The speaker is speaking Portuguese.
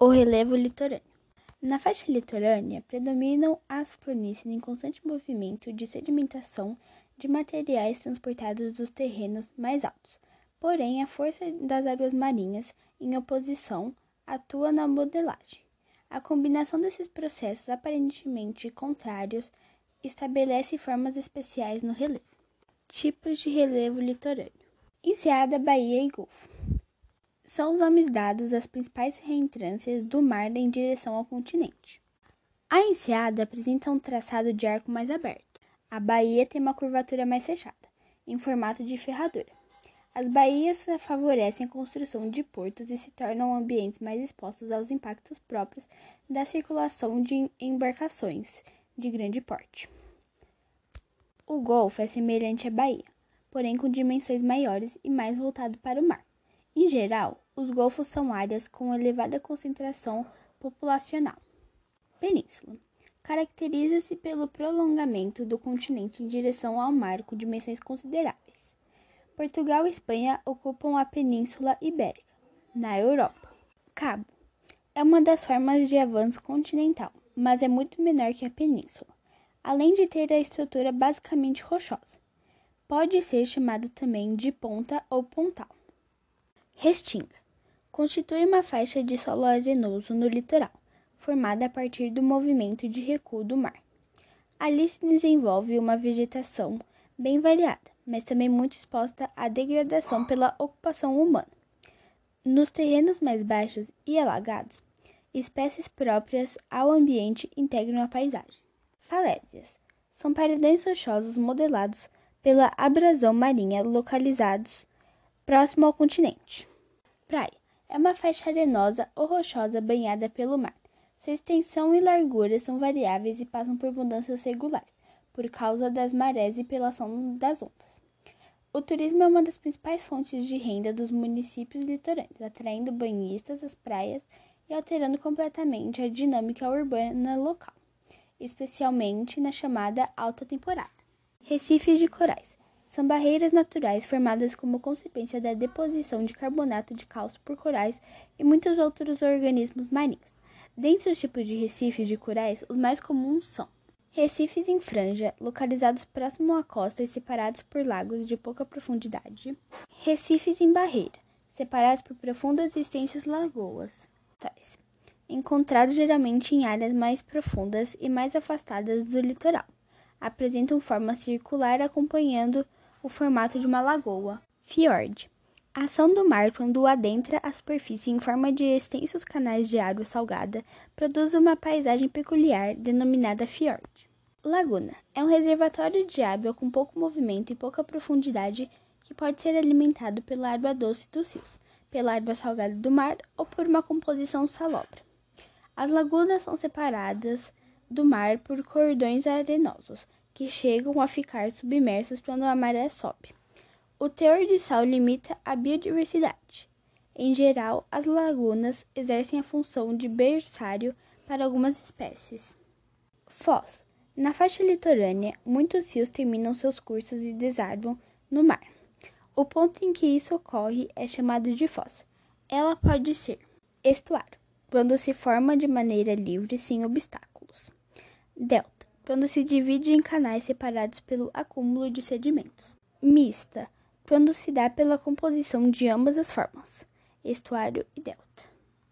O relevo litorâneo. Na faixa litorânea predominam as planícies em constante movimento de sedimentação de materiais transportados dos terrenos mais altos. Porém, a força das águas marinhas, em oposição, atua na modelagem. A combinação desses processos aparentemente contrários estabelece formas especiais no relevo. Tipos de relevo litorâneo: Enseada, Baía e Golfo são os nomes dados às principais reentrâncias do mar em direção ao continente. A enseada apresenta um traçado de arco mais aberto. A baía tem uma curvatura mais fechada, em formato de ferradura. As baías favorecem a construção de portos e se tornam ambientes mais expostos aos impactos próprios da circulação de embarcações de grande porte. O Golfo é semelhante à baía, porém com dimensões maiores e mais voltado para o mar. Em geral, os golfos são áreas com elevada concentração populacional. Península caracteriza-se pelo prolongamento do continente em direção ao mar com dimensões consideráveis. Portugal e Espanha ocupam a Península Ibérica, na Europa. Cabo é uma das formas de avanço continental, mas é muito menor que a península, além de ter a estrutura basicamente rochosa. Pode ser chamado também de ponta ou pontal. Restinga constitui uma faixa de solo arenoso no litoral, formada a partir do movimento de recuo do mar. Ali se desenvolve uma vegetação bem variada, mas também muito exposta à degradação pela ocupação humana. Nos terrenos mais baixos e alagados, espécies próprias ao ambiente integram a paisagem. Falésias são paredões rochosos modelados pela abrasão marinha localizados próximo ao continente. Praia é uma faixa arenosa ou rochosa banhada pelo mar. Sua extensão e largura são variáveis e passam por mudanças regulares, por causa das marés e pela ação das ondas. O turismo é uma das principais fontes de renda dos municípios litorâneos, atraindo banhistas às praias e alterando completamente a dinâmica urbana local, especialmente na chamada alta temporada. Recifes de corais são barreiras naturais formadas como consequência da deposição de carbonato de cálcio por corais e muitos outros organismos marinhos. Dentre os tipos de recifes de corais, os mais comuns são recifes em franja, localizados próximo à costa e separados por lagos de pouca profundidade, recifes em barreira, separados por profundas e extensas lagoas, tais, encontrados geralmente em áreas mais profundas e mais afastadas do litoral. Apresentam forma circular acompanhando o formato de uma lagoa. Fiord. A ação do mar quando adentra a superfície em forma de extensos canais de água salgada produz uma paisagem peculiar denominada fiord. Laguna é um reservatório de água com pouco movimento e pouca profundidade que pode ser alimentado pela água doce dos rios, pela água salgada do mar ou por uma composição salobra. As lagunas são separadas do mar por cordões arenosos, que chegam a ficar submersos quando a maré sobe. O teor de sal limita a biodiversidade. Em geral, as lagunas exercem a função de berçário para algumas espécies. Foz. Na faixa litorânea, muitos rios terminam seus cursos e desaguam no mar. O ponto em que isso ocorre é chamado de foz. Ela pode ser estuário, quando se forma de maneira livre sem obstáculos. Delta quando se divide em canais separados pelo acúmulo de sedimentos. Mista, quando se dá pela composição de ambas as formas, estuário e delta.